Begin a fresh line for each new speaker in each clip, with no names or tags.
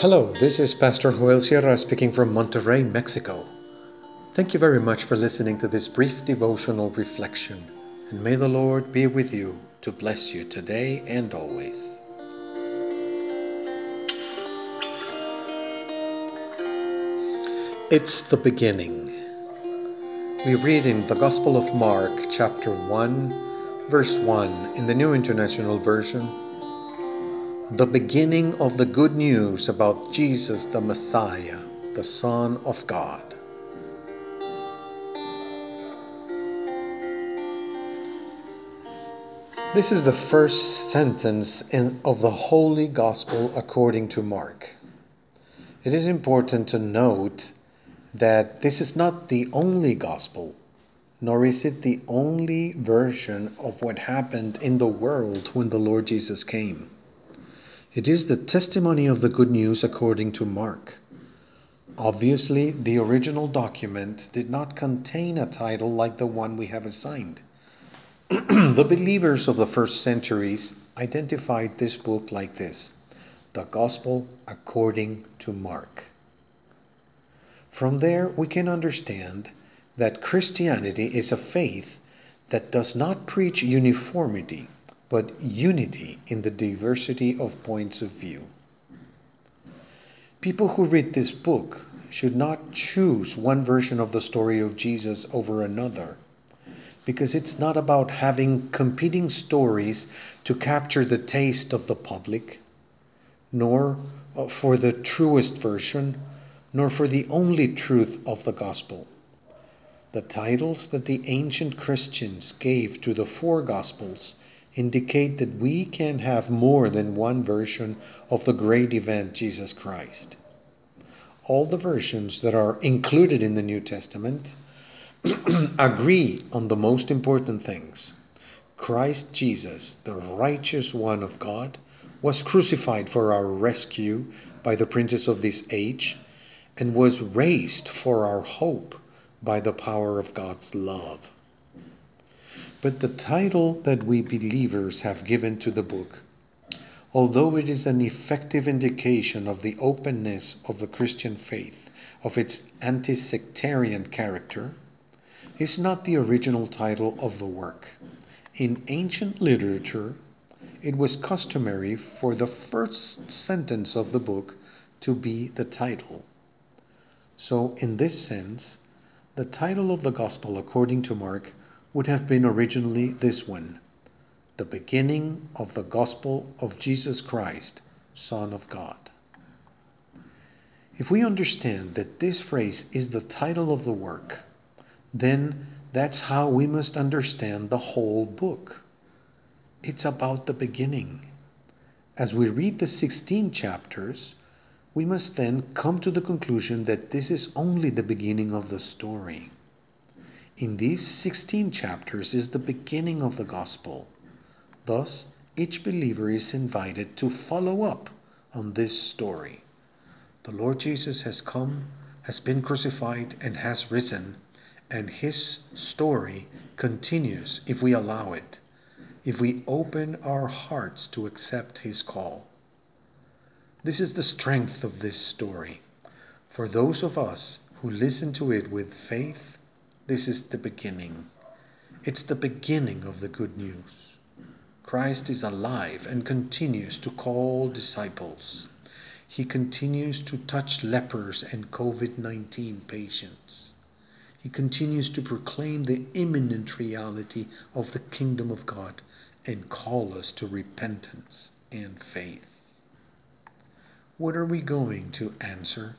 Hello, this is Pastor Joel Sierra speaking from Monterrey, Mexico. Thank you very much for listening to this brief devotional reflection, and may the Lord be with you to bless you today and always. It's the beginning. We read in the Gospel of Mark, chapter 1, verse 1, in the New International Version the beginning of the good news about Jesus the Messiah, the Son of God. This is the first sentence in, of the Holy Gospel according to Mark. It is important to note that this is not the only Gospel, nor is it the only version of what happened in the world when the Lord Jesus came. It is the testimony of the good news according to Mark. Obviously, the original document did not contain a title like the one we have assigned. the believers of the first centuries identified this book like this The Gospel according to Mark. From there, we can understand that Christianity is a faith that does not preach uniformity but unity in the diversity of points of view. People who read this book should not choose one version of the story of Jesus over another, because it's not about having competing stories to capture the taste of the public, nor uh, for the truest version, nor for the only truth of the gospel. The titles that the ancient Christians gave to the four gospels indicate that we can have more than one version of the great event, Jesus Christ. All the versions that are included in the New Testament agree on the most important things. Christ Jesus, the righteous one of God, was crucified for our rescue by the princes of this age and was raised for our hope by the power of God's love. But the title that we believers have given to the book, although it is an effective indication of the openness of the Christian faith, of its anti sectarian character, is not the original title of the work. In ancient literature, it was customary for the first sentence of the book to be the title. So, in this sense, the title of the Gospel according to Mark would have been originally this one the beginning of the gospel of Jesus Christ, Son of God. If we understand that this phrase is the title of the work, then that's how we must understand the whole book. It's about the beginning. As we read the 16 chapters, we must then come to the conclusion that this is only the beginning of the story in these 16 chapters is the beginning of the gospel. Thus, each believer is invited to follow up on this story. The Lord Jesus has come, has been crucified, and has risen, and his story continues if we allow it, if we open our hearts to accept his call. This is the strength of this story. For those of us who listen to it with faith this is the beginning. It's the beginning of the good news. Christ is alive and continues to call disciples. He continues to touch lepers and COVID 19 patients. He continues to proclaim the imminent reality of the kingdom of God and call us to repentance and faith. What are we going to answer?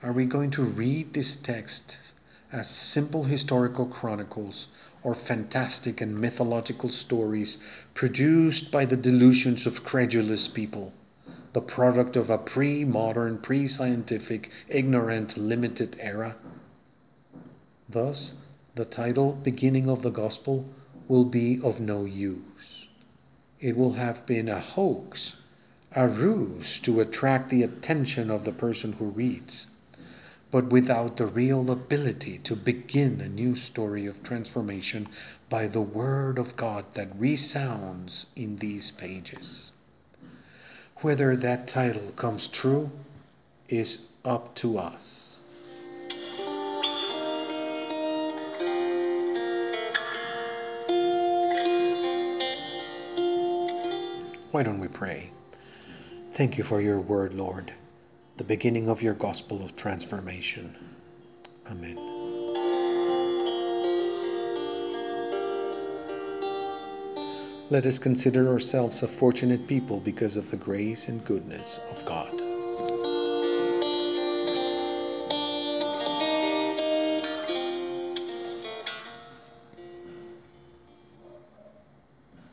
Are we going to read this text as simple historical chronicles or fantastic and mythological stories produced by the delusions of credulous people, the product of a pre modern, pre scientific, ignorant, limited era. Thus, the title Beginning of the Gospel will be of no use. It will have been a hoax, a ruse to attract the attention of the person who reads but without the real ability to begin a new story of transformation by the Word of God that resounds in these pages. Whether that title comes true is up to us. Why don't we pray? Thank you for your word, Lord, the beginning of your gospel of transformation. Amen. Let us consider ourselves a fortunate people because of the grace and goodness of God.